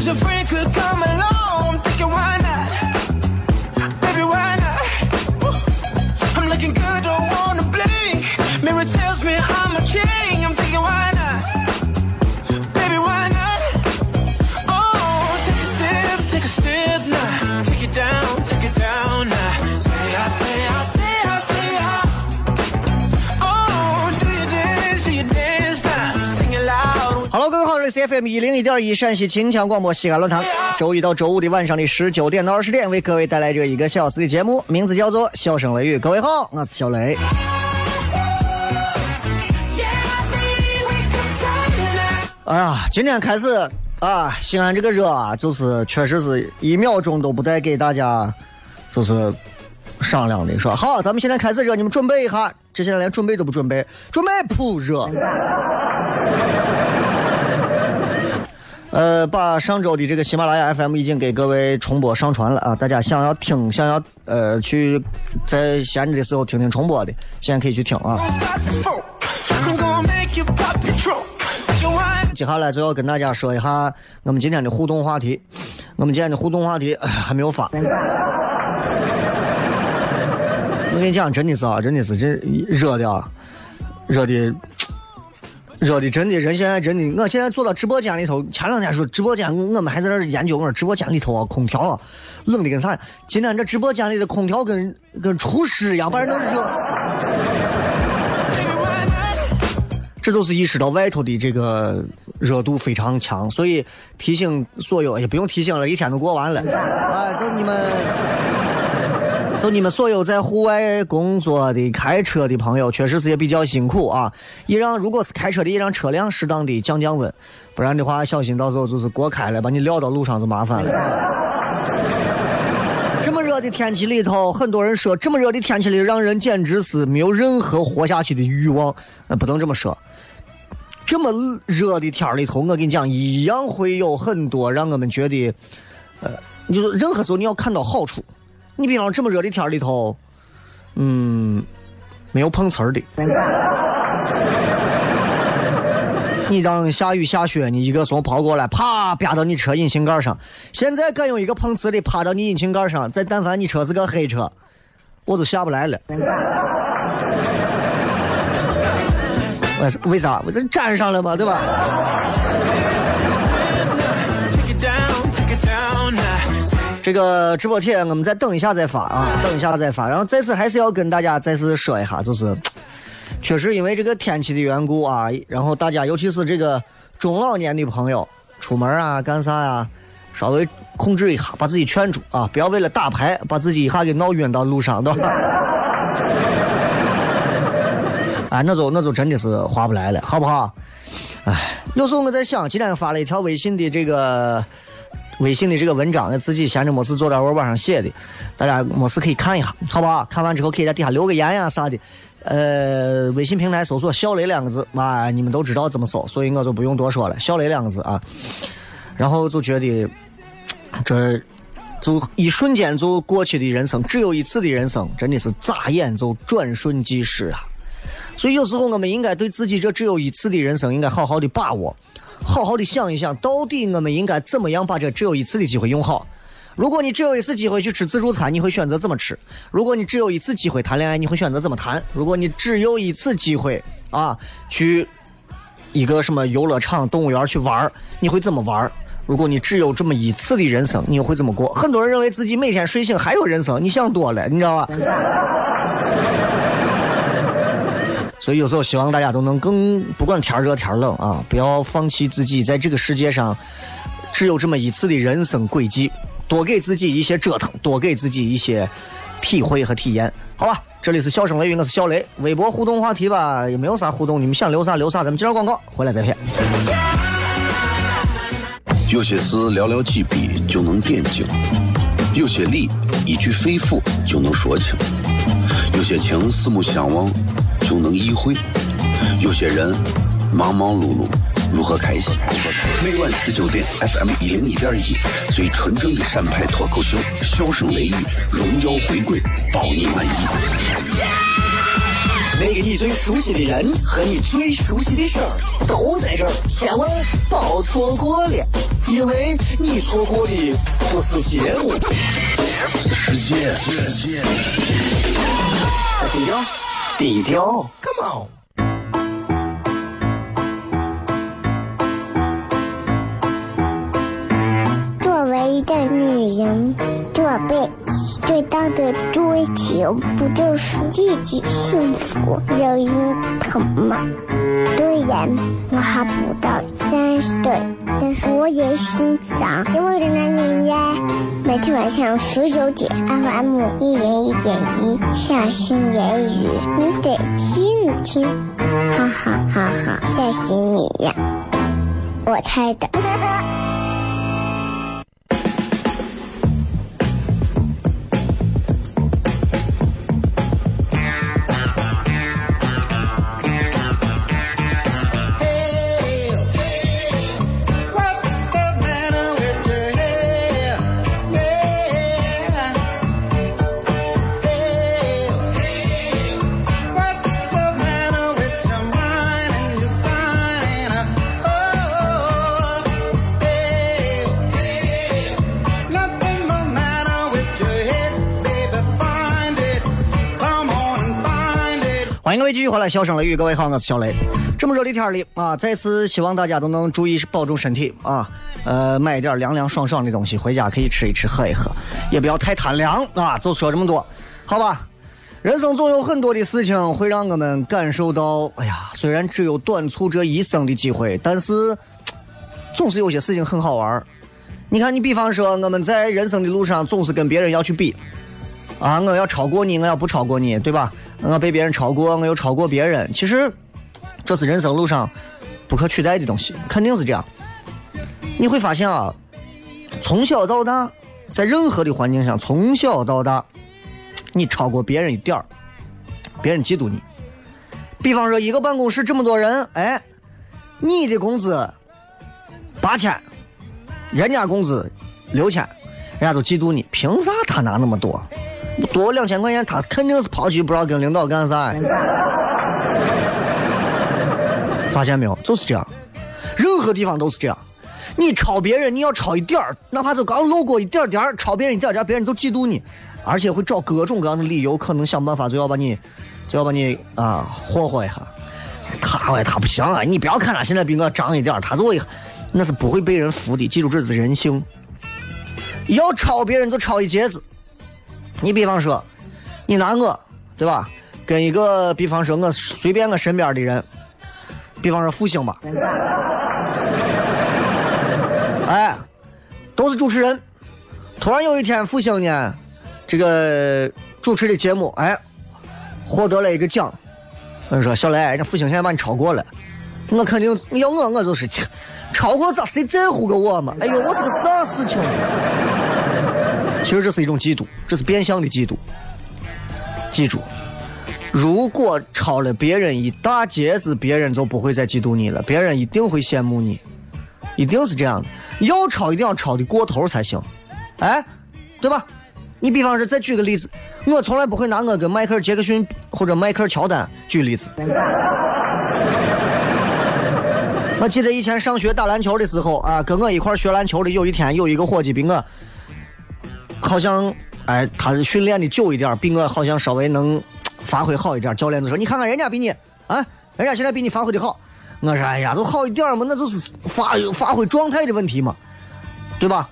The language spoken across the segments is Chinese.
Wish a freak could come FM 一零一点一陕西秦腔广播西安论坛，周一到周五的晚上的十九点到二十点，为各位带来这一个小时的节目，名字叫做《笑声雷雨》。各位好，我是小雷。哎呀，今天开始啊，西安这个热啊，就是确实是一秒钟都不带给大家，就是商量的，说好，咱们现在开始热，你们准备一下。这些人连准备都不准备，准备扑热。呃，把上周的这个喜马拉雅 FM 已经给各位重播上传了啊！大家想要听，想要呃去在闲着的时候听听重播的，现在可以去听啊。接下来就要跟大家说一下我们今天的互动话题。我们今天的互动话题、还没有发。我跟你讲，真的是啊，真的是这热的啊，热的。热的真的，人现在真的，我现在坐到直播间里头。前两天说直播间，我们还在那研究，我说直播间里头啊，空调啊，冷的跟啥？今天这直播间里的空调跟跟厨师一样，把人都热死。这都是意识到外头的这个热度非常强，所以提醒所有也不用提醒了，一天都过完了。哎，就你们，就你们所有在户外工作的、开车的朋友，确实是也比较辛苦啊。也让如果是开车的，也让车辆适当的降降温，不然的话，小心到时候就是过开了，把你撂到路上就麻烦了。这么热的天气里头，很多人说这么热的天气里让人简直是没有任何活下去的欲望，那不能这么说。这么热的天儿里头，我跟你讲，一样会有很多让我们觉得，呃，就是任何时候你要看到好处。你比方这么热的天里头，嗯，没有碰瓷儿的。你当下雨下雪，你一个怂跑过来，啪啪到你车引擎盖上。现在敢用一个碰瓷的趴到你引擎盖上，再但凡你车是个黑车，我就下不来了。为为啥？我这粘上了嘛，对吧？这个直播帖我们再等一下再发啊，等一下再发。然后再次还是要跟大家再次说一下，就是确实因为这个天气的缘故啊，然后大家尤其是这个中老年的朋友出门啊干啥呀、稍微控制一下，把自己劝住啊，不要为了打牌把自己一下给闹晕到路上，对吧？哎，那就那就真的是划不来了，好不好？哎，有时候我在想，今天发了一条微信的这个微信的这个文章，自己闲着没事坐在我网上写的，大家没事可以看一下，好不好？看完之后可以在底下留个言呀啥的。呃，微信平台搜索“小雷”两个字，啊，你们都知道怎么搜，所以我就不用多说了，“小雷”两个字啊。然后就觉得这就一瞬间就过去的人生，只有一次的人生，真的是眨眼就转瞬即逝啊！所以有时候我们应该对自己这只有一次的人生，应该好好的把握，好好的想一想，到底我们应该怎么样把这只有一次的机会用好。如果你只有一次机会去吃自助餐，你会选择怎么吃？如果你只有一次机会谈恋爱，你会选择怎么谈？如果你只有一次机会啊，去一个什么游乐场、动物园去玩儿，你会怎么玩儿？如果你只有这么一次的人生，你又会怎么过？很多人认为自己每天睡醒还有人生，你想多了，你知道吧？所以有时候希望大家都能更不管天热天冷啊，不要放弃自己在这个世界上只有这么一次的人生轨迹，多给自己一些折腾，多给自己一些体会和体验，好吧？这里是笑声雷雨，我是小雷。微博互动话题吧，也没有啥互动，你们想留啥留啥，咱们接着广告，回来再片。有些事寥寥几笔就能点睛，有些理一句肺腑就能说清，有些情四目相望就能意会，有些人忙忙碌碌如何开心？每晚十九点，FM 一零一点一，最纯正的陕派脱口秀，笑声雷雨，荣耀回归，包你满意。那个你最熟悉的人和你最熟悉的事儿都在这儿，千万别错过了，因为你错过的不是节目，世界，低调，低调。Come on. 作为一个女人，做被最大的追求不就是自己幸福、有人疼吗？虽然我还不到三十岁，但是我也心脏因为的男人呀。每天晚上十九点，FM 一零一点一，下心言语，你得听听，哈哈哈哈，吓死你呀！我猜的。欢迎各位继续回来，笑声雷雨，各位好，我是小雷。这么热的天里啊，再次希望大家都能注意保重身体啊，呃，买一点凉凉爽爽的东西回家可以吃一吃，喝一喝，也不要太贪凉啊。就说这么多，好吧？人生总有很多的事情会让我们感受到，哎呀，虽然只有短促这一生的机会，但是总是有些事情很好玩。你看，你比方说我们在人生的路上总是跟别人要去比，啊，我要超过你，我要不超过你，对吧？我被别人超过，我又超过别人。其实，这是人生路上不可取代的东西，肯定是这样。你会发现啊，从小到大，在任何的环境下，从小到大，你超过别人一点儿，别人嫉妒你。比方说，一个办公室这么多人，哎，你的工资八千，人家工资六千，人家就嫉妒你，凭啥他拿那么多？多两千块钱，他肯定是跑去不知道跟领导干啥。发现没有？就是这样，任何地方都是这样。你超别人，你要超一点儿，哪怕是刚路过一点点儿，超别人一点点儿，别人就嫉妒你，而且会找各种各样的理由，可能想办法就要把你，就要把你啊霍霍一下。他哎，他不行啊！你不要看他现在比我长一点儿，他就会，那是不会被人服的。记住，这是人性。要超别人就超一截子。你比方说，你拿我，对吧？跟一个，比方说我随便我身边的人，比方说复兴吧，哎，都是主持人。突然有一天，复兴呢，这个主持的节目，哎，获得了一个奖。我说小雷，人家复兴现在把你超过了，我肯定要我我就是超过咋谁在乎个我嘛？哎呦，我是个啥事情？其实这是一种嫉妒，这是变相的嫉妒。记住，如果超了别人一大截子，别人就不会再嫉妒你了，别人一定会羡慕你，一定是这样的。要超一定要超的过头才行。哎，对吧？你比方说，再举个例子，我从来不会拿我跟迈克尔·杰克逊或者迈克尔·乔丹举例子。我记得以前上学打篮球的时候啊，跟我一块学篮球的有一天有一个伙计比我，好像哎，他训练的久一点，比我好像稍微能发挥好一点。教练就说：“你看看人家比你啊，人家现在比你发挥的好。”我说：“哎呀，就好一点嘛，那就是发发挥状态的问题嘛，对吧？”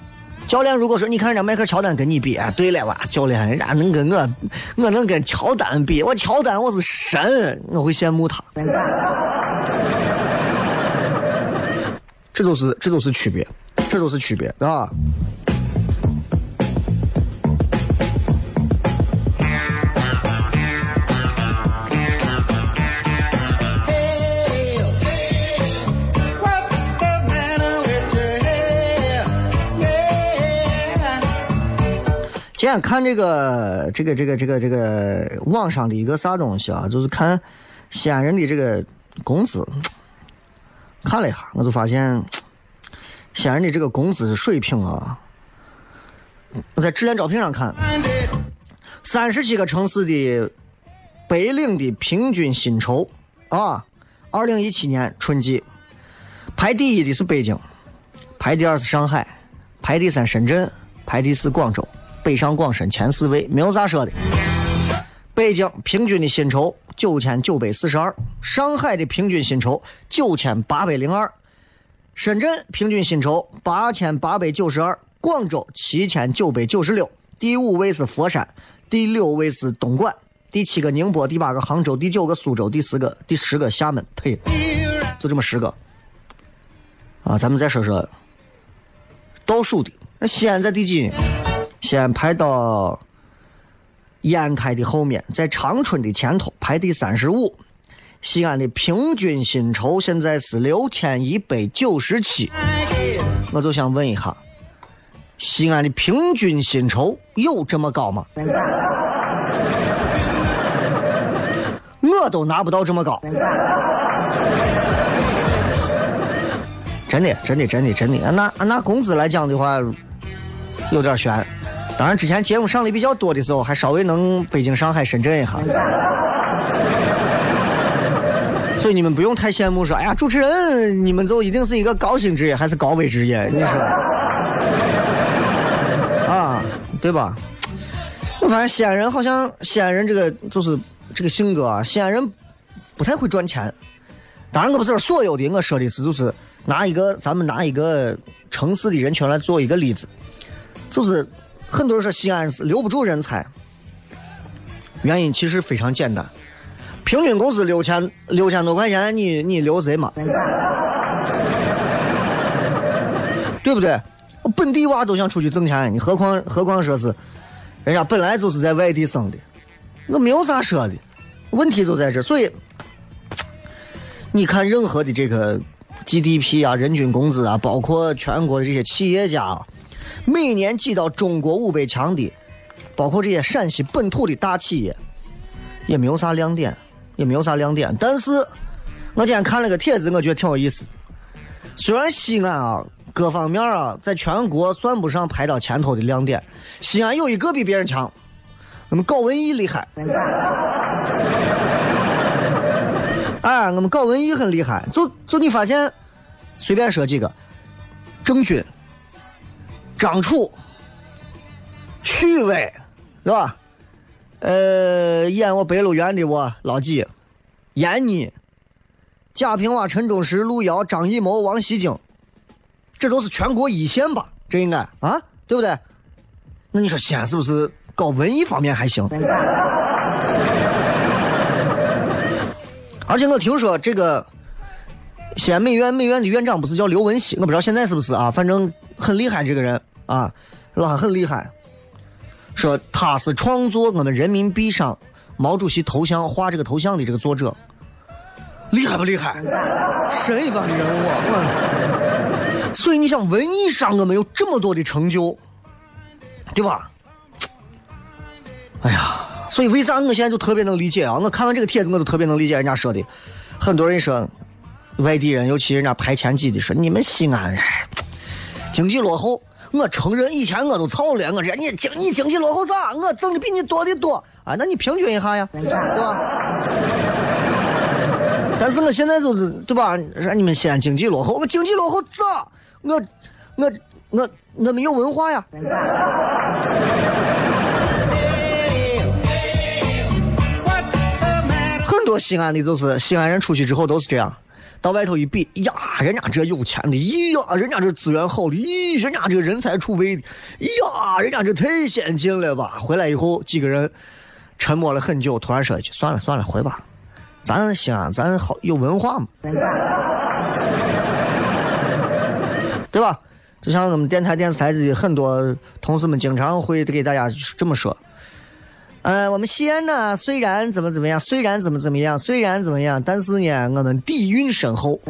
教练如果说你看人家迈克乔丹跟你比，哎，对了哇，教练人家能跟我，我能跟乔丹比，我乔丹我是神，我会羡慕他。这都是这都是区别，这都是区别，啊。今天看这个这个这个这个这个网上的一个啥东西啊，就是看西安人的这个工资，看了一下，我就发现西安人的这个工资水平啊，我在智联招聘上看，三十七个城市的白领的平均薪酬啊，二零一七年春季排第一的是北京，排第二是上海，排第三深圳，排第四广州。北上广深前四位没有啥说的。北京平均的薪酬九千九百四十二，上海的平均薪酬九千八百零二，深圳平均薪酬八千八百九十二，广州七千九百九十六，第五位是佛山，第六位是东莞，第七个宁波，第八个杭州，第九个苏州，第十个第十个厦门。呸，就这么十个。啊，咱们再说说倒数的，那西安在第几？西安排到烟台的后面，在长春的前头，排第三十五。西安的平均薪酬现在是六千一百九十七。我就想问一下，西安的平均薪酬有这么高吗？我都拿不到这么高。真的，真的，真的，真的。按拿按拿工资来讲的话，有点悬。当然，之前节目上的比较多的时候，还稍微能北京、上海、深圳一下。所以你们不用太羡慕，说哎呀，主持人你们就一定是一个高薪职业还是高危职业？你说 啊，对吧？我发现西安人好像西安人这个就是这个性格啊，西安人不太会赚钱。当然，我不是所有的，我说的是就是拿一个咱们拿一个城市的人群来做一个例子，就是。很多人说西安是留不住人才，原因其实非常简单，平均工资六千六千多块钱，你你留谁嘛？对不对？本地娃都想出去挣钱，你何况何况说是人家本来就是在外地生的，那没有啥说的，问题就在这。所以你看任何的这个 GDP 啊、人均工资啊，包括全国的这些企业家。每年挤到中国五百强的，包括这些陕西本土的大企业，也没有啥亮点，也没有啥亮点。但是，我今天看了个帖子，我觉得挺有意思。虽然西安啊，各方面啊，在全国算不上排到前头的亮点，西安有一个比别人强，我们搞文艺厉害。哎，我们搞文艺很厉害。就就你发现，随便说几个，郑钧。张楚、许巍，是吧？呃，演我《白鹿原》的我老几，闫妮、贾平凹、陈忠实、路遥、张艺谋、王西京，这都是全国一线吧？这应该啊，对不对？那你说西安是不是搞文艺方面还行？而且我听说这个西安美院美院的院长不是叫刘文熙，我不知道现在是不是啊？反正很厉害，这个人。啊，老很厉害，说他是创作我们人民币上毛主席头像画这个头像的这个作者，厉害不厉害？神一般的人物。所以你想，文艺上我们有这么多的成就，对吧？哎呀，所以为啥我现在就特别能理解啊？我看完这个帖子，我就特别能理解人家说的。很多人说，外地人，尤其人家排前几的，说你们西安，经济落后。我承认以前我都操了，我这你经你经济落后咋？我挣的比你多的多啊！那你平均一下呀，对吧？但是我现在就是对吧？说你们西安经济落后，我经济落后咋？我我我我没有文化呀。很多西安的，就是西安人出去之后都是这样，到外头一比，呀，人家这有钱的，咦呀，人家这资源好的，咦，人家这人才储备的，呀，人家这太先进了吧？回来以后，几个人沉默了很久，突然说一句：“算了算了，回吧，咱西安咱好有文化嘛，对吧？”就像我们电台、电视台的很多同事们经常会给大家这么说。呃，我们西安呢，虽然怎么怎么样，虽然怎么怎么样，虽然怎么样，但是呢，我们底蕴深厚。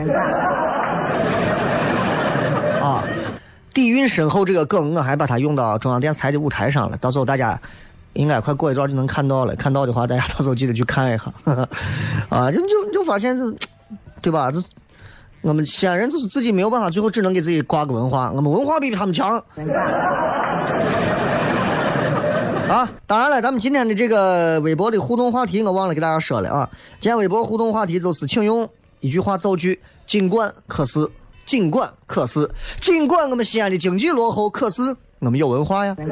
啊，底蕴深厚这个梗，我还把它用到中央电视台的舞台上了。到时候大家应该快过一段就能看到了。看到的话，大家到时候记得去看一下。啊，就就就发现这，对吧？这我们西安人就是自己没有办法，最后只能给自己挂个文化。我们文化比他们强。啊，当然了，咱们今天的这个微博的互动话题，我忘了给大家说了啊。今天微博互动话题就是，请用一句话造句：尽管可是，尽管可是，尽管我们西安的经济落后，可是我们有文化呀。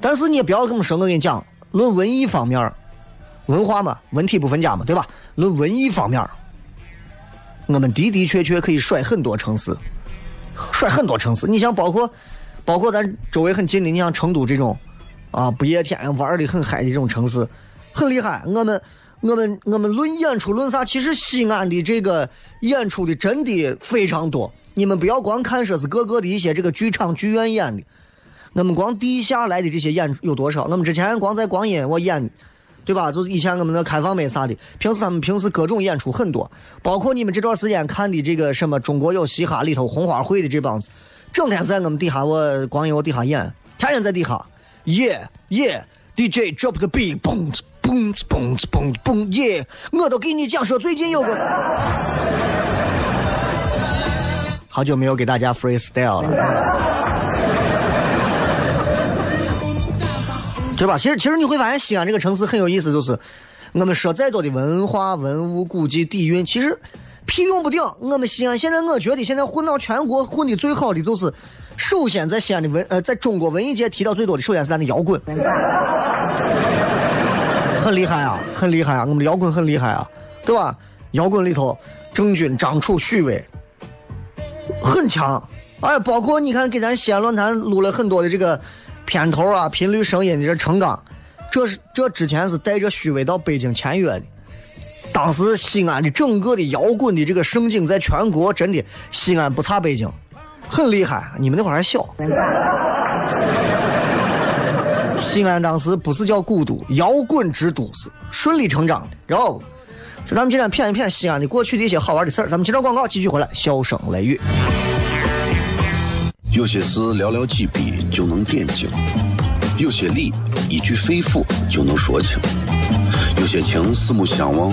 但是你也不要这么说，我跟你讲，论文艺方面，文化嘛，文体不分家嘛，对吧？论文艺方面，我们的的确确可以甩很多城市，甩很多城市。你像包括。包括咱周围很近的，你像成都这种，啊，不夜天玩的很嗨的这种城市，很厉害。我们，我们，我们论演出论啥？其实西安的这个演出的真的非常多。你们不要光看说是各个的一些这个剧场剧院演的，我们光地下来的这些演出有多少？我们之前光在光阴我演，对吧？就是以前我们的开放麦啥的，平时他们平时各种演出很多。包括你们这段时间看的这个什么《中国有嘻哈》里头红花会的这帮子。整天在我们底下，我光有我底下演，天天在底下耶耶 d j drop 个 beat，嘣嘣嘣嘣嘣耶！我都给你讲说，最近有个，好久没有给大家 freestyle 了，对吧？其实，其实你会发现，西安这个城市很有意思，就是我们说再多的文化、文物、古迹、底蕴，其实。屁用不顶！我们西安现在，我觉得现在混到全国混的最好的就是，首先在西安的文呃，在中国文艺界提到最多的，首先是咱的摇滚，很厉害啊，很厉害啊，我们的摇滚很厉害啊，对吧？摇滚里头，郑钧、张楚、许巍很强，哎，包括你看给咱西安论坛录了很多的这个片头啊，频率声音的这程刚，这是这之前是带着许巍到北京签约的。当时西安的整个的摇滚的这个盛景，在全国真的西安不差北京，很厉害。你们那会儿还小。西安当时不是叫古都，摇滚之都是顺理成章的。然后，在咱们今天谝一谝西安的过去的一些好玩的事儿。咱们接着广告，继续回来，笑声雷雨。有些事寥寥几笔就能点睛，有些理一句肺腑就能说清。有些情四目相望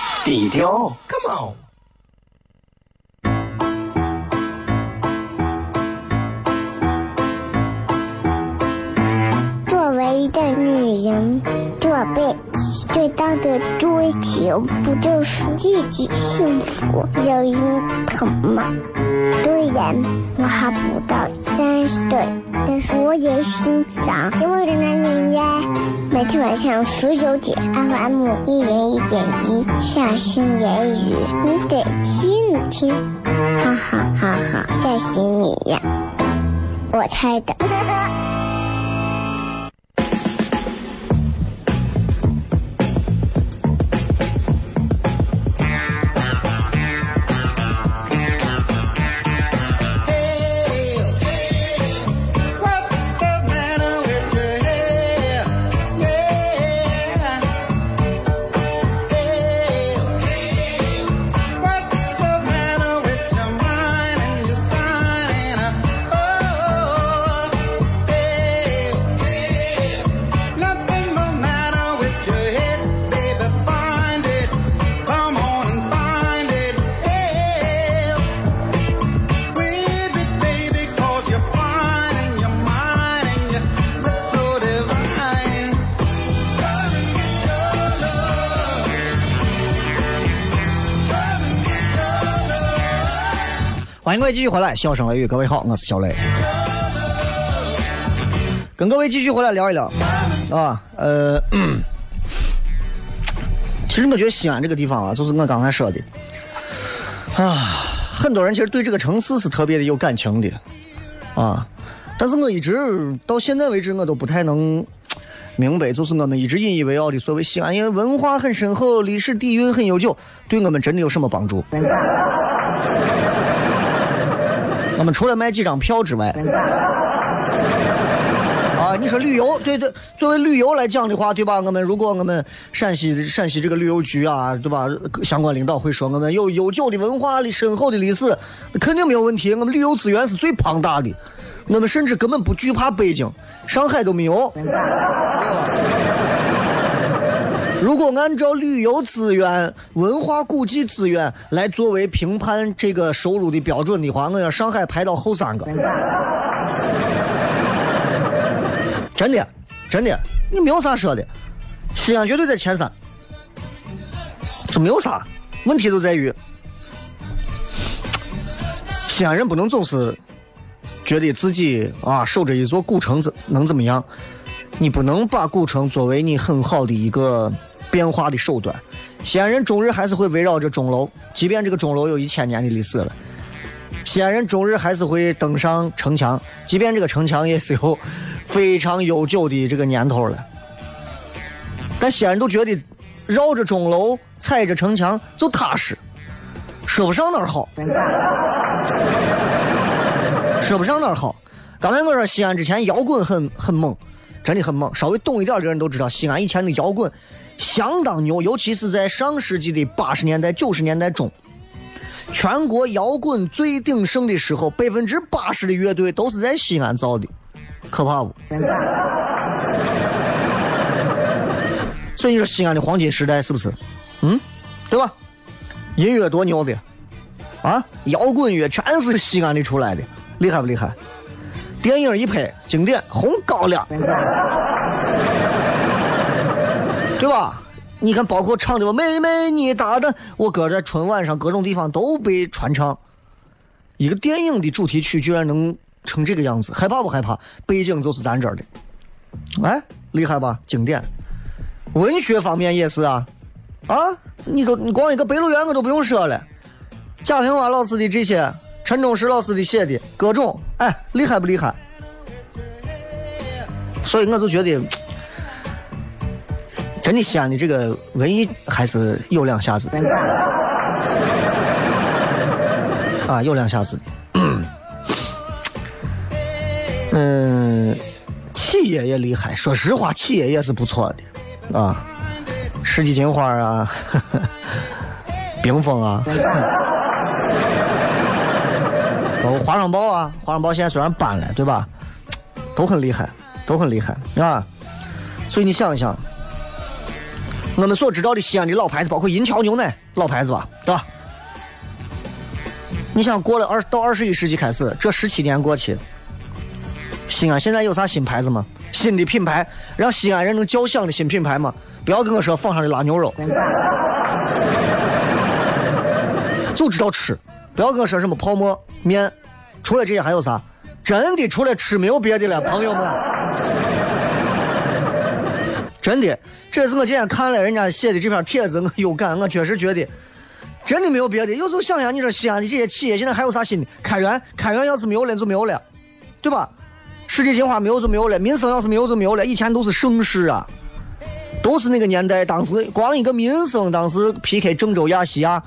低调，Come on。作为一个女人，做被最大的追求不就是自己幸福、有人疼吗？虽然我还不到三十岁，但是我也心脏因为的男人呀。每天晚上十九点，FM 一零一点一，下心言语，你得听听，哈哈哈哈，吓死你呀！我猜的。欢迎各位继续回来，笑声雷雨，各位好，我是小雷，跟各位继续回来聊一聊啊，呃，其实我觉得西安这个地方啊，就是我刚才说的啊，很多人其实对这个城市是特别的有感情的啊，但是我一直到现在为止，我都不太能明白，就是我们一直引以为傲的所谓西安，因为文化很深厚，历史底蕴很悠久，对我们真的有什么帮助？我们除了卖几张票之外，啊，你说旅游，对对，作为旅游来讲的话，对吧？我们如果我们陕西陕西这个旅游局啊，对吧？相关领导会说，我们有悠久的文化、深厚的历史，肯定没有问题。我们旅游资源是最庞大的，我们甚至根本不惧怕北京、上海都没有。如果按照旅游资源、文化古迹资源来作为评判这个收入的标准的话，我要上海排到后三个。真的，真的，你没有啥说的，西安绝对在前三。这没有啥，问题就在于西安人不能总是觉得自己啊守着一座古城子能怎么样？你不能把古城作为你很好的一个变化的手段。西安人终日还是会围绕着钟楼，即便这个钟楼有一千年的历史了。西安人终日还是会登上城墙，即便这个城墙也是有非常悠久的这个年头了。但西安人都觉得绕着钟楼、踩着城墙就踏实，说不上哪儿好，说不上哪儿好。刚才我说西安之前摇滚很很猛，真的很猛。稍微懂一点的人都知道，西安以前的摇滚相当牛，尤其是在上世纪的八十年代、九十年代中。全国摇滚最鼎盛的时候，百分之八十的乐队都是在西安造的，可怕不？所以你说西安的黄金时代是不是？嗯，对吧？音乐多牛的啊！摇滚乐全是西安的出来的，厉害不厉害？电影一拍，经典，红高粱，对吧？你看，包括唱的我“妹妹你大胆”，我歌在春晚上各种地方都被传唱。一个电影的主题曲居然能成这个样子，害怕不害怕？背景就是咱这儿的，哎，厉害吧？经典。文学方面也是啊，啊，你都你光一个《白鹿原》我都不用说了，贾平凹老师的这些，陈忠实老师的写的各种，哎，厉害不厉害？所以我就觉得。真的，西安的这个文艺还是有两下子，啊，有两下子。嗯，企业也厉害，说实话，企业也是不错的，啊，世纪金花啊，冰峰啊，包括华商报啊，华商报现在虽然搬了，对吧？都很厉害，都很厉害，啊。所以你想一想。我们所知道的西安的老牌子，包括银桥牛奶，老牌子吧，对吧？你想过了二到二十一世纪开始，这十七年过去，西安现在有啥新牌子吗？新的品牌让西安人能叫响的新品牌吗？不要跟我说坊上的拉牛肉，就知道吃。不要跟我说什么泡馍面，除了这些还有啥？真的除了吃没有别的了，朋友们。真的，这是我今天看了人家写的这篇帖子，我 有感，我确实觉得，真的没有别的。有时候想想，你说西安的这些企业现在还有啥新的？开源，开源要是没有了就没有了，对吧？世纪金花没有就没有了，民生要是没有就没有了。以前都是盛世啊，都是那个年代，当时光一个民生，当时 PK 郑州亚细亚，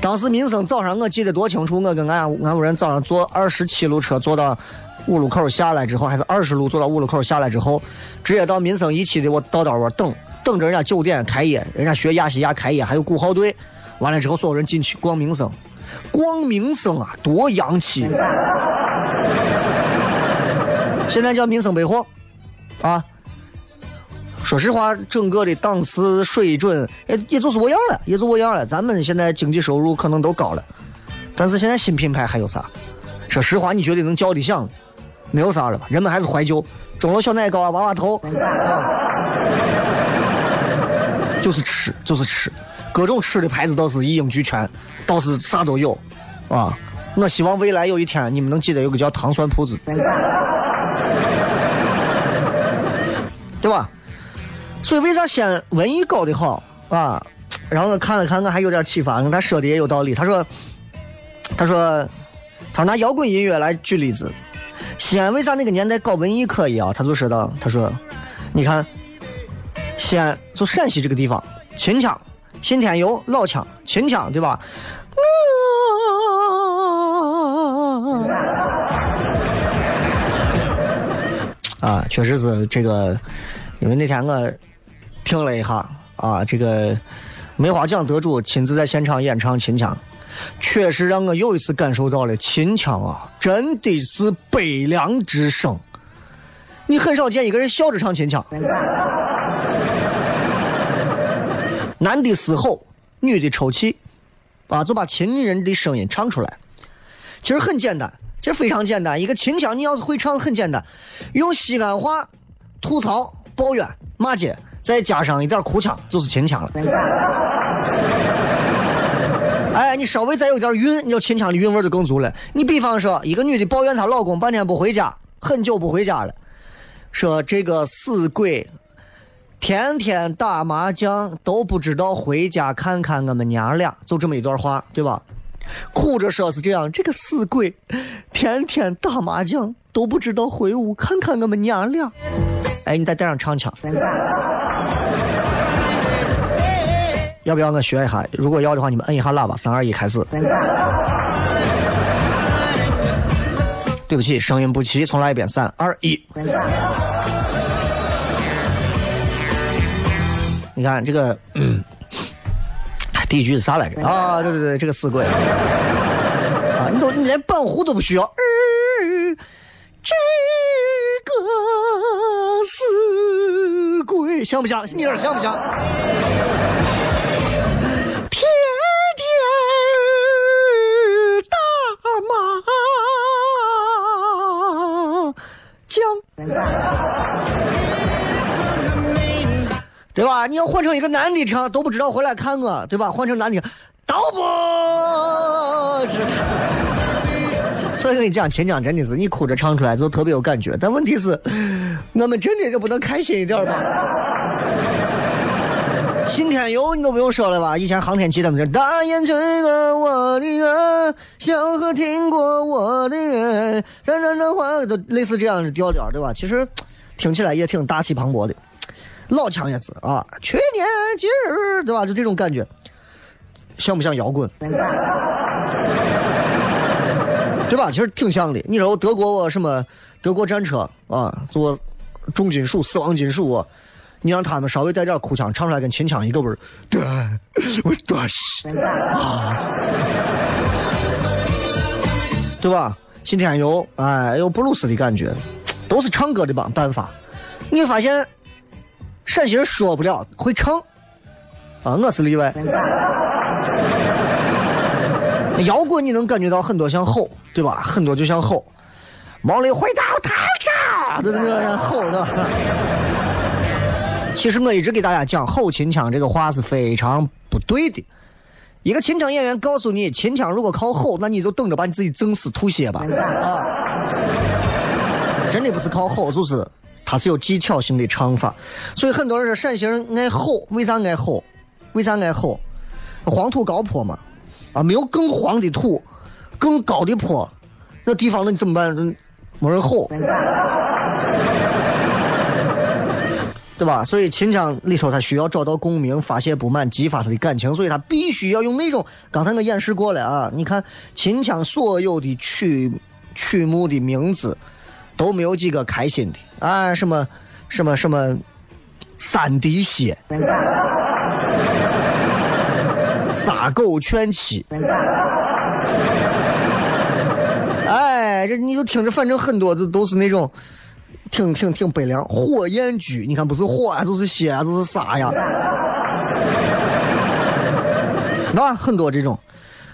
当时民生早上我记得多清楚，我跟俺俺屋人早上坐二十七路车坐到。五路口下来之后，还是二十路坐到五路口下来之后，直接到民生一期的我道道窝等，等着人家酒店开业，人家学亚细亚开业，还有鼓号队，完了之后所有人进去逛民生，逛民生啊，多洋气！现在叫民生百货，啊，说实话，整个的档次水准，也也就是我样了，也就我样了。咱们现在经济收入可能都高了，但是现在新品牌还有啥？说实话，你觉得能叫得响？没有啥了吧？人们还是怀旧，钟楼小奶糕啊，娃娃头啊，就是吃，就是吃，各种吃的牌子倒是一应俱全，倒是啥都有，啊，我希望未来有一天你们能记得有个叫糖蒜铺子，对吧？所以为啥先文艺搞得好啊？然后我看了看，我还有点启发。他说的也有道理。他说，他说，他说拿摇滚音乐来举例子。西安为啥那个年代搞文艺可以啊？他就说到，他说，你看，西安就陕西这个地方，秦腔、信天游、老腔、秦腔，对吧？啊，确实是这个，因为那天我听了一下啊，这个梅花奖得主亲自在现场演唱秦腔，确实让我又一次感受到了秦腔啊，真的是悲凉之声。你很少见一个人笑着唱秦腔，男的嘶吼，女的抽泣，啊，就把秦人的声音唱出来。其实很简单，其实非常简单。一个秦腔，你要是会唱，很简单，用西安话吐槽、抱怨、骂街，再加上一点哭腔，就是秦腔了。哎，你稍微再有点韵，你就秦腔的韵味就更足了。你比方说，一个女的抱怨她老公半天不回家，很久不回家了，说这个死鬼天天打麻将，都不知道回家看看我们娘俩，就这么一段话，对吧？哭着说是这样，这个死鬼天天打麻将，都不知道回屋看看我们娘俩。哎，你再带上唱腔，要不要我学一下？如果要的话，你们摁一下喇叭，三二一，开始。对不起，声音不齐，重来一遍，三二一。你看这个，嗯。第一句是啥来着？啊，对对对，这个死鬼啊！你都你连半壶都不需要。嗯，这个死鬼像不像？你说像不像？将。对吧？你要换成一个男的唱，都不知道回来看我，对吧？换成男的，都不知。所以跟你讲，秦腔真的是你哭着唱出来就特别有感觉。但问题是，我们真的就不能开心一点吗？信天游你都不用说了吧？以前航天器他们这大雁追过我的爱，小河听过我的爱，山山的话都类似这样的调调，对吧？其实听起来也挺大气磅礴的。老腔也是啊，去年今日对吧？就这种感觉，像不像摇滚？对吧？其实挺像的。你说德国我什么德国战车啊，做重金属、死亡金属，你让他们稍微带点哭腔，唱出来跟秦腔一个味儿。对，我多西啊，对吧？信天游，哎，有布鲁斯的感觉，都是唱歌的办办法。你发现？陕西人说不了，会唱，啊，我是例外。摇滚你能感觉到很多像吼，对吧？很多就像吼，毛里回到他家，对对对，吼的。其实我一直给大家讲，吼秦腔这个话是非常不对的。一个秦腔演员告诉你，秦腔如果靠吼，那你就等着把你自己整死吐血吧。啊，真的不是靠吼，就是。它是有技巧性的唱法，所以很多人说陕西人爱吼，为啥爱吼？为啥爱吼？黄土高坡嘛，啊，没有更黄的土，更高的坡，那地方那你怎么办？没人吼，对吧？所以秦腔里头，他需要找到共鸣，发泄不满，激发他的感情，所以他必须要用那种。刚才我演示过了啊，你看秦腔所有的曲曲目的名字。都没有几个开心的啊！什么什么什么三滴血，撒狗劝妻，哎，这你就听着，反正很多都都是那种挺挺挺悲凉。火焰驹，你看不是火啊，就是血啊，就是啥呀？那很多这种，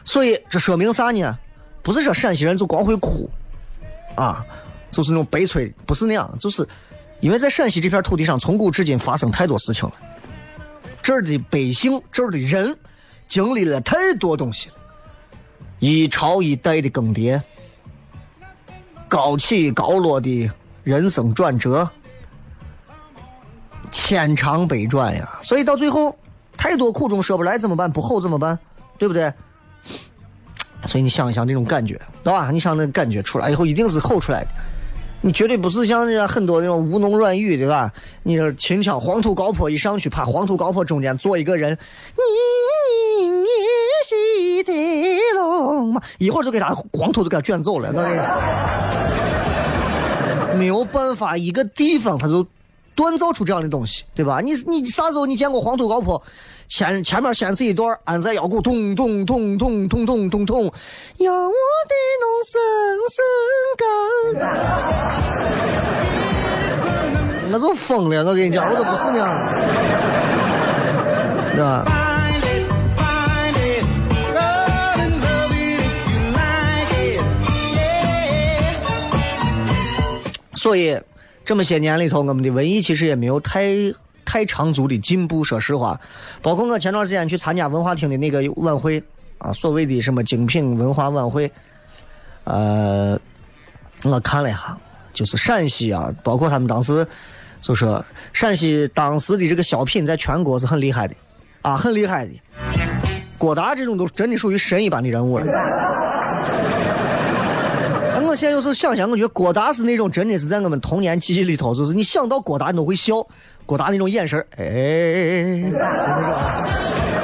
所以这说明啥呢？不是说陕西人就光会哭啊。就是那种悲催，不是那样，就是因为在陕西这片土地上，从古至今发生太多事情了。这儿的百姓，这儿的人，经历了太多东西了。一朝一代的更迭，高起高落的人生转折，千长百转呀。所以到最后，太多苦衷说不来怎么办？不吼怎么办？对不对？所以你想一想这种感觉，对吧？你想那感觉出来以后，一定是吼出来的。你绝对不是像那很多那种吴侬软语，对吧？你这秦腔黄土高坡一上去，怕黄土高坡中间坐一个人，你你是的龙嘛，一会儿就给他黄土都给他卷走了，那没有办法，一个地方他就锻造出这样的东西，对吧？你你啥时候你见过黄土高坡？前前面先是一段安在腰鼓，咚咚咚咚咚咚咚咚，要我的侬声声高。那就疯了，我跟你讲，我都不是那样，对吧？所以这么些年里头，我们的文艺其实也没有太太长足的进步。说实话，包括我前段时间去参加文化厅的那个晚会啊，所谓的什么精品文化晚会，呃，我看了一下，就是陕西啊，包括他们当时就说，陕西当时的这个小品在全国是很厉害的，啊，很厉害的。郭达这种都真的属于神一般的人物了。我现在有时候想想，我觉得郭达是那种真的是在我们童年记忆里头，就是你想到郭达你都会笑，郭达那种眼神儿，哎，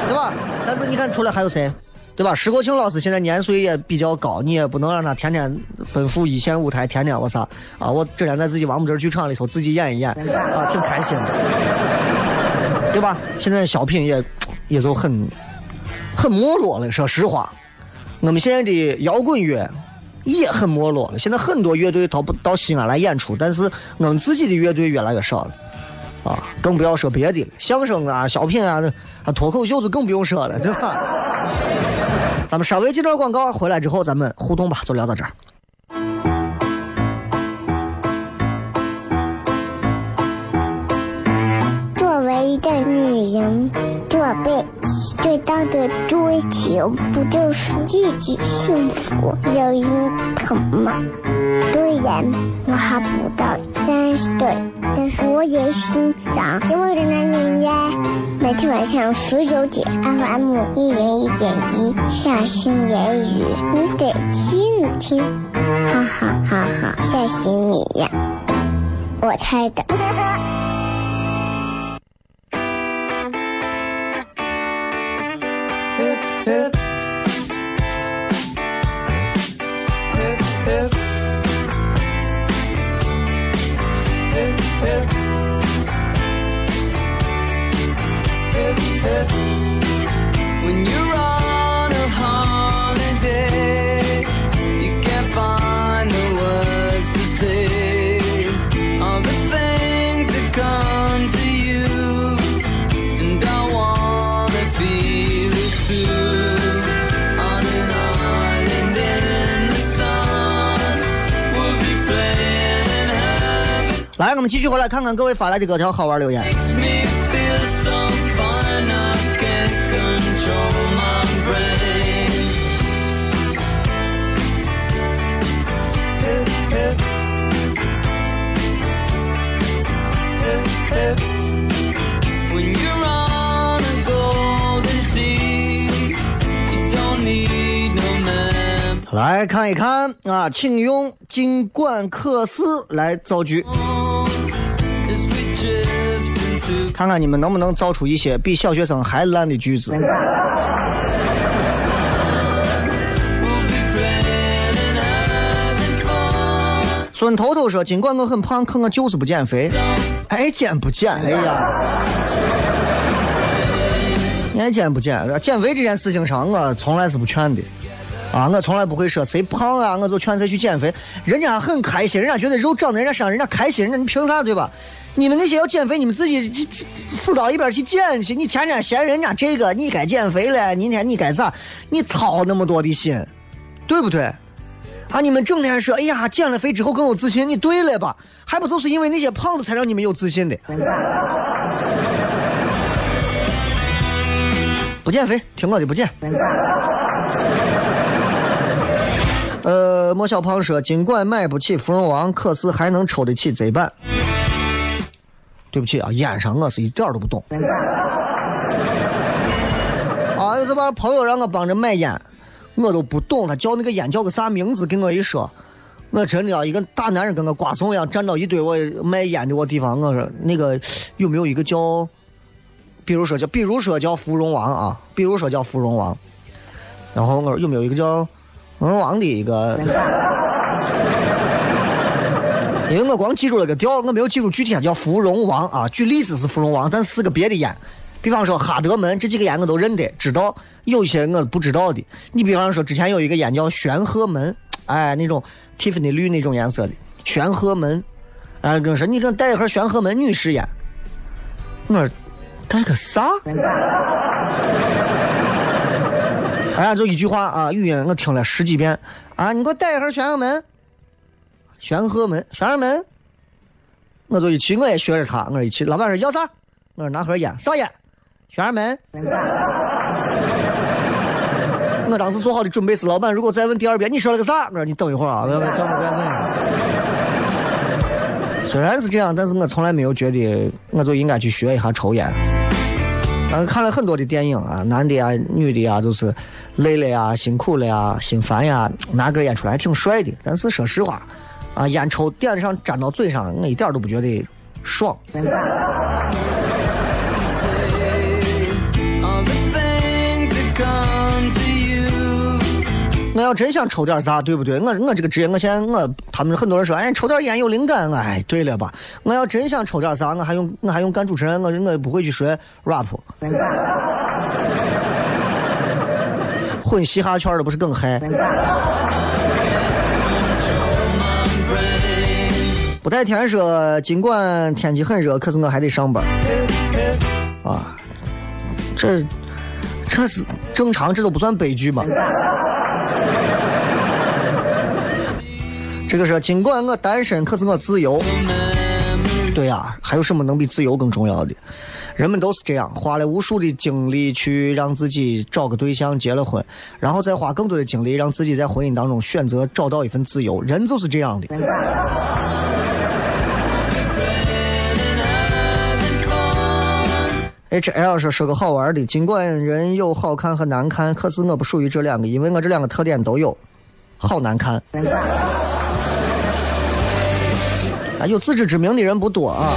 对吧？但是你看出来还有谁？对吧？石国庆老师现在年岁也比较高，你也不能让他天天奔赴一线舞台，天天我啥啊？我这天在自己王府井剧场里头自己演一演啊，挺开心的，对吧？现在小品也也就很很没落了，说实话，我们现在的摇滚乐也很没落了。现在很多乐队到不到西安来演出，但是我们自己的乐队越来越少了，啊，更不要说别的了，相声啊、小品啊、啊脱口秀就更不用说了，对吧？咱们稍微接段广告，回来之后咱们互动吧，就聊到这儿。作为一个女人，做被最大的追求不就是自己幸福、有人疼吗？虽然我还不到三十岁，但是我也心脏因为的男人呀。每天晚上十九点，FM 一人一点一，下心言语，你得听听，哈哈哈哈，吓死你呀！我猜的。Yeah. 来我们继续回来看看各位发来的哥条好玩留言。来看一看啊请用金冠克斯来造句看看你们能不能造出一些比小学生还烂的句子。孙头头说：“尽管我很胖，可我就是不减肥。爱减不减？哎呀，爱减不减？减肥这件事情上，我从来是不劝的。啊，我从来不会说谁胖啊，我就劝谁去减肥。人家很开心，人家觉得肉长在人家身上，人家开心，人家你凭啥对吧？你们那些要减肥，你们自己自自死到一边去减去。你天天嫌人家这个，你该减肥了，明天你该咋？你操那么多的心，对不对？啊！你们整天说，哎呀，减了肥之后更有自信，你对了吧？还不就是因为那些胖子才让你们有自信的？不减肥，听我的，不减。呃，莫小胖说，尽管买不起芙蓉王，可是还能抽得起贼版。对不起啊，烟上我是一点儿都不懂。啊，有这帮朋友让我帮着买烟，我都不懂，他叫那个烟叫个啥名字，跟我一说，我真的啊一个大男人跟个瓜怂一样站到一堆我卖烟的我地方，我说那个有没有一个叫，比如说叫，比如说叫芙蓉王啊，比如说叫芙蓉王，然后我说有没有一个叫芙蓉王的一个。因为我光记住了个调，我没有记住具体叫芙蓉王啊。举例子是芙蓉王，但是个别的烟，比方说哈德门这几个烟我都认得，知道有些我不知道的。你比方说之前有一个烟叫玄鹤门，哎，那种蒂芙尼绿那种颜色的玄鹤门，哎，跟我说你给我带一盒玄鹤门女士烟，我说带个啥？哎呀，就一句话啊，语音我听了十几遍啊，你给我带一盒玄鹤门。玄鹤门，玄鹤门，我就一去，我也学着他，我说一去，老板说要啥？我说拿盒烟，啥烟？玄鹤门。我当时做好的准备是，老板如果再问第二遍，你说了个啥？我说你等一会儿啊，我要叫我再问。虽然是这样，但是我从来没有觉得我就应该去学一下抽烟。然后看了很多的电影啊，男的啊、女的啊，就是累了呀、辛苦了呀、心烦呀，拿根烟出来挺帅的。但是说实话。啊，烟抽点上粘到嘴上，我一点都不觉得爽。我要真想抽点啥，对不对？我我这个职业，我现在我他们很多人说，哎，抽点烟有灵感，哎，对了吧？我要真想抽点啥，我还用我还用干主持人，我我不会去学 rap，混嘻哈圈的不是更嗨？不太天说，尽管天气很热，可是我还得上班。啊，这这是正常，这都不算悲剧嘛。这个说尽管我单身，可是我自由。对呀，还有什么能比自由更重要的？人们都是这样，花了无数的精力去让自己找个对象，结了婚，然后再花更多的精力让自己在婚姻当中选择找到一份自由。人就是这样的。H L 说是个好玩的，尽管人有好看和难看，可是我不属于这两个，因为我这两个特点都有，好难看。啊，有自知之明的人不多啊。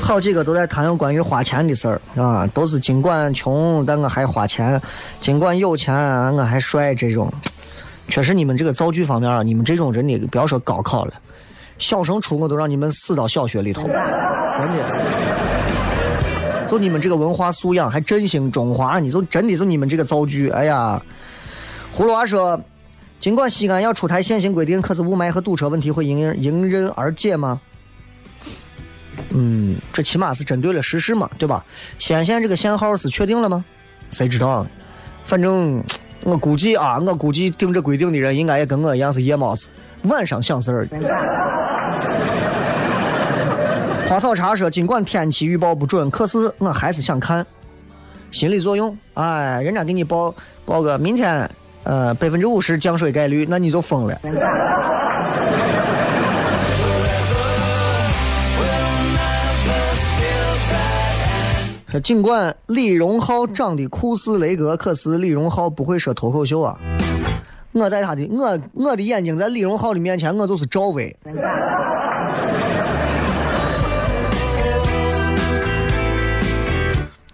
好几个都在谈论关于花钱的事儿啊，都是尽管穷，但我还花钱；尽管有钱，我还帅。这种，确实你们这个造句方面啊，你们这种人的不要说高考了。小升初我都让你们死到小学里头，真的。就你们这个文化素养还振兴中华，你就真的就你们这个造句，哎呀！葫芦娃说，尽管西安要出台限行规定，可是雾霾和堵车问题会迎迎刃而解吗？嗯，这起码是针对了实事嘛，对吧？西安县这个限号是确定了吗？谁知道？反正我估计啊，我估计定这规定的人应该也跟我一样是夜猫子。晚上想事儿。花草茶说：“尽管天气预报不准，可是我还是想看。心理作用，哎，人家给你报报个明天，呃，百分之五十降水概率，那你就疯了。”说尽管李荣浩长得酷似雷哥，可是李荣浩不会说脱口秀啊。我在他的我我的眼睛在李荣浩的面前，我就是赵薇。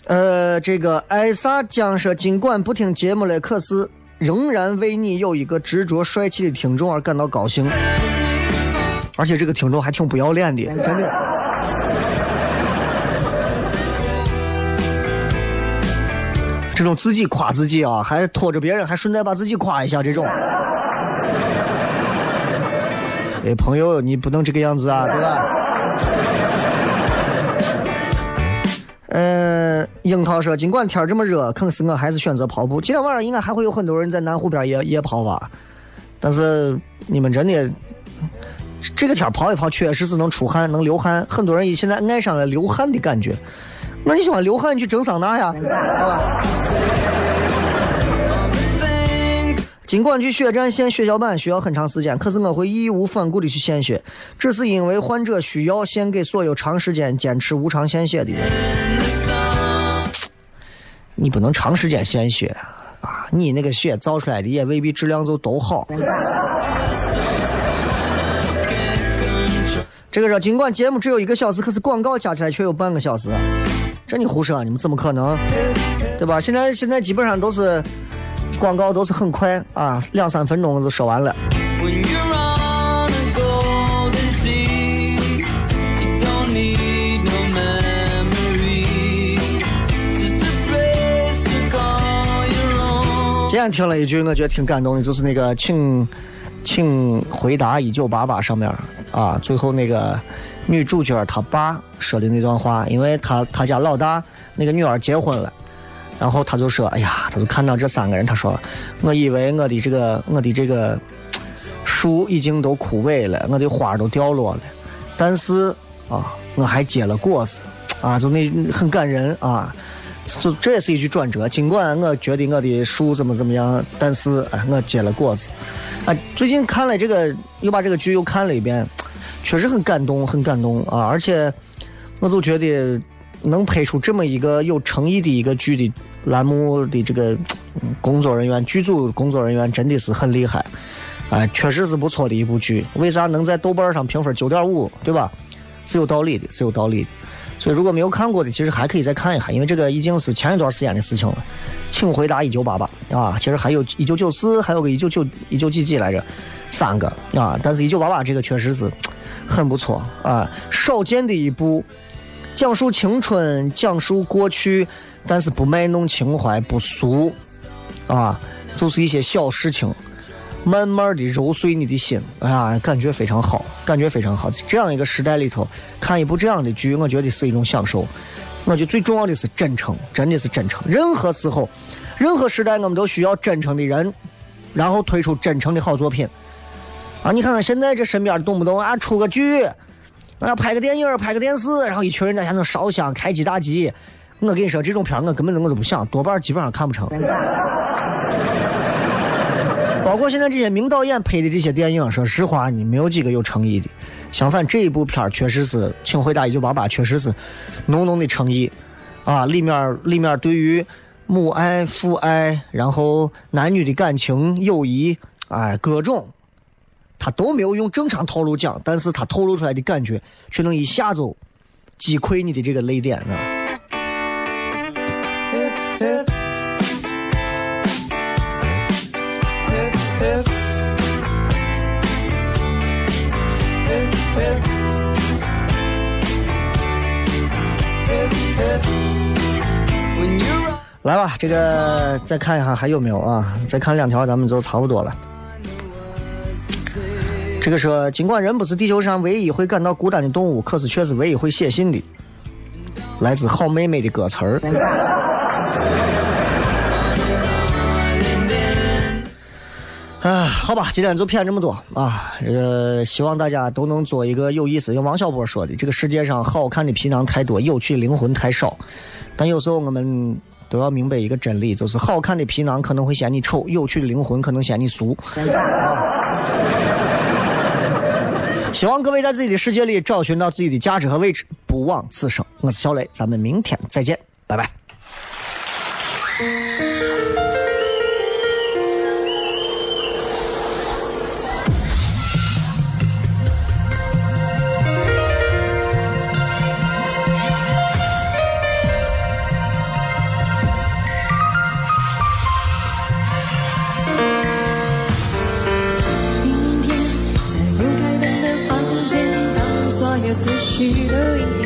呃，这个艾萨讲说，尽管不听节目了，可是仍然为你有一个执着帅气的听众而感到高兴。而且这个听众还挺不要脸的，真的。这种自己夸自己啊，还拖着别人，还顺带把自己夸一下，这种。哎，朋友，你不能这个样子啊，对吧？呃，樱桃说，尽管天这么热，可是我还是选择跑步。今天晚上应该还会有很多人在南湖边夜夜跑吧？但是你们真的，这个天跑一跑，确实是能出汗，能流汗。很多人现在爱上了流汗的感觉。那你喜欢流汗，你去蒸桑拿呀，好吧？尽管去血站献血小板需要很长时间，可是我会义无反顾的去献血，只是因为患者需要献给所有长时间坚持无偿献血的人。你不能长时间献血啊！你那个血造出来的也未必质量就都好。这个说，尽管节目只有一个小时，可是广告加起来却有半个小时，这你胡说，你们怎么可能？对吧？现在现在基本上都是广告都是很快啊，两三分钟就说完了。今天听了一句，我觉得挺感动的，就是那个请请回答一九八八上面啊，最后那个女主角她爸说的那段话，因为他他家老大那个女儿结婚了。然后他就说：“哎呀，他就看到这三个人，他说，我以为我的这个我的这个树已经都枯萎了，我的花都掉落了，但是啊，我还结了果子，啊，就那很感人啊。就这也是一句转折。尽管我觉得我的树怎么怎么样，但是哎，我结了果子。啊，最近看了这个，又把这个剧又看了一遍，确实很感动，很感动啊！而且我就觉得能拍出这么一个有诚意的一个剧的栏目的这个工作人员、剧组工作人员真的是很厉害，哎，确实是不错的一部剧。为啥能在豆瓣上评分九点五，对吧？是有道理的，是有道理的。所以如果没有看过的，其实还可以再看一下，因为这个已经是前一段时间的事情了。请回答一九八八啊，其实还有一九九四，还有个一九九一九几几来着，三个啊。但是一九八八这个确实是很不错啊，少见的一部讲述青春、讲述过去，但是不卖弄情怀、不俗啊，就是一些小事情。慢慢的揉碎你的心，哎呀，感觉非常好，感觉非常好。这样一个时代里头，看一部这样的剧，我觉得是一种享受。我觉得最重要的是真诚，真的是真诚。任何时候，任何时代，我们都需要真诚的人，然后推出真诚的好作品。啊，你看看现在这身边动不动啊出个剧，啊拍个电影，拍个电视，然后一群人在下头烧香、开机大吉。我跟你说，这种片我根本我都不想，多半基本上看不成。包括现在这些名导演拍的这些电影，说实话，你没有几个有诚意的。相反，这一部片确实是，请回答一九八八，确实是浓浓的诚意啊！里面里面对于母爱、父爱，然后男女的感情、友谊，哎，各种，他都没有用正常套路讲，但是他透露出来的感觉，却能一下子击溃你的这个泪点啊！来吧，这个再看一下还有没有啊？再看两条，咱们就差不多了。这个说，尽管人不是地球上唯一会感到孤单的动物，可是却是唯一会写信的。来自好妹妹的歌词儿。啊，好吧，今天就骗这么多啊！这个希望大家都能做一个有意思。用王小波说的，这个世界上好看的皮囊太多，有趣的灵魂太少。但有时候我们都要明白一个真理，就是好看的皮囊可能会嫌你丑，有趣的灵魂可能嫌你俗。希望各位在自己的世界里找寻到自己的价值和位置，不枉此生。我是小雷，咱们明天再见，拜拜。明天